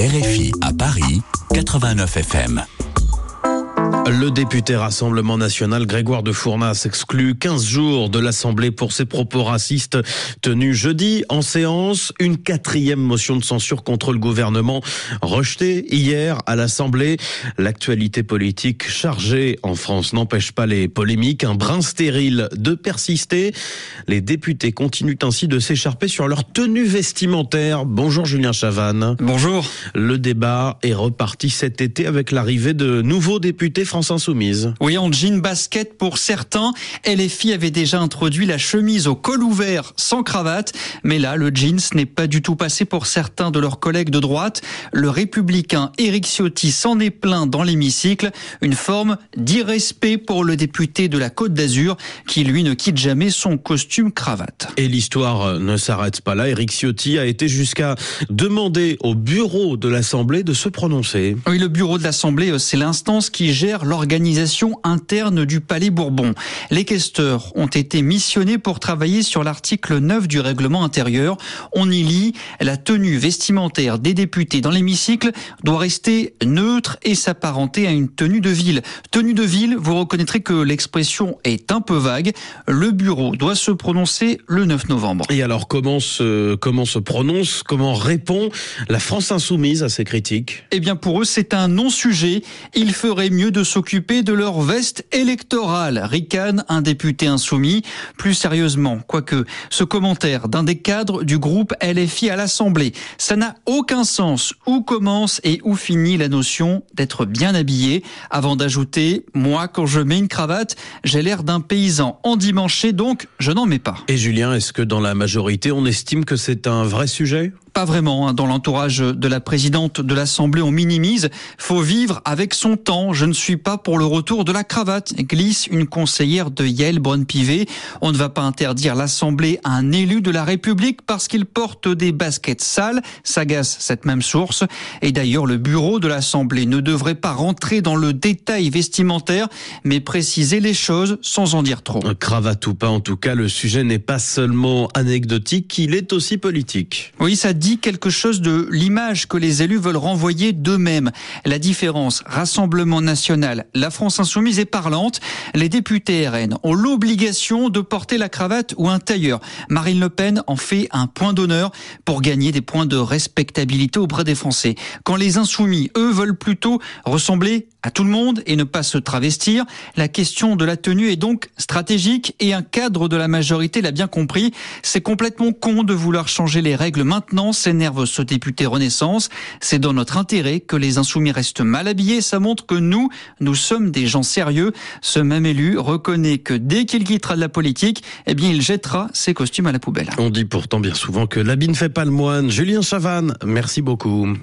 RFI à Paris, 89 FM. Le député Rassemblement National Grégoire de Fournas exclut 15 jours de l'Assemblée pour ses propos racistes tenus jeudi en séance. Une quatrième motion de censure contre le gouvernement rejetée hier à l'Assemblée. L'actualité politique chargée en France n'empêche pas les polémiques. Un brin stérile de persister. Les députés continuent ainsi de s'écharper sur leur tenue vestimentaire. Bonjour Julien Chavannes. Bonjour. Le débat est reparti cet été avec l'arrivée de nouveaux députés France Insoumise. Oui, en jean basket pour certains. LFI avait déjà introduit la chemise au col ouvert sans cravate. Mais là, le jeans n'est pas du tout passé pour certains de leurs collègues de droite. Le républicain Éric Ciotti s'en est plaint dans l'hémicycle. Une forme d'irrespect pour le député de la Côte d'Azur qui, lui, ne quitte jamais son costume cravate. Et l'histoire ne s'arrête pas là. Éric Ciotti a été jusqu'à demander au bureau de l'Assemblée de se prononcer. Oui, le bureau de l'Assemblée, c'est l'instance qui gère l'organisation interne du Palais Bourbon. Les questeurs ont été missionnés pour travailler sur l'article 9 du règlement intérieur. On y lit la tenue vestimentaire des députés dans l'hémicycle doit rester neutre et s'apparenter à une tenue de ville. Tenue de ville, vous reconnaîtrez que l'expression est un peu vague. Le bureau doit se prononcer le 9 novembre. Et alors comment se, comment se prononce, comment répond la France insoumise à ces critiques? Eh bien pour eux c'est un non-sujet. Il ferait mieux de s'occuper de leur veste électorale, ricane un député insoumis. Plus sérieusement, quoique ce commentaire d'un des cadres du groupe LFI à l'Assemblée, ça n'a aucun sens. Où commence et où finit la notion d'être bien habillé? Avant d'ajouter, moi quand je mets une cravate, j'ai l'air d'un paysan endimanché, donc je n'en mets pas. Et Julien, est-ce que dans la majorité, on estime que c'est un vrai sujet? Pas vraiment. Hein. Dans l'entourage de la présidente de l'Assemblée, on minimise. Faut vivre avec son temps. Je ne suis pas pour le retour de la cravate. Glisse une conseillère de Yale Bonne-Pivet. On ne va pas interdire l'Assemblée à un élu de la République parce qu'il porte des baskets sales. S'agace cette même source. Et d'ailleurs, le bureau de l'Assemblée ne devrait pas rentrer dans le détail vestimentaire, mais préciser les choses sans en dire trop. Cravate ou pas, en tout cas, le sujet n'est pas seulement anecdotique, il est aussi politique. Oui, ça dit quelque chose de l'image que les élus veulent renvoyer d'eux-mêmes. La différence Rassemblement national, la France insoumise est parlante. Les députés RN ont l'obligation de porter la cravate ou un tailleur. Marine Le Pen en fait un point d'honneur pour gagner des points de respectabilité auprès des Français. Quand les insoumis, eux, veulent plutôt ressembler à tout le monde et ne pas se travestir, la question de la tenue est donc stratégique et un cadre de la majorité l'a bien compris. C'est complètement con de vouloir changer les règles maintenant s'énerve ce député Renaissance. C'est dans notre intérêt que les insoumis restent mal habillés. Ça montre que nous, nous sommes des gens sérieux. Ce même élu reconnaît que dès qu'il quittera de la politique, eh bien, il jettera ses costumes à la poubelle. On dit pourtant bien souvent que l'habit ne fait pas le moine. Julien Chavannes, merci beaucoup.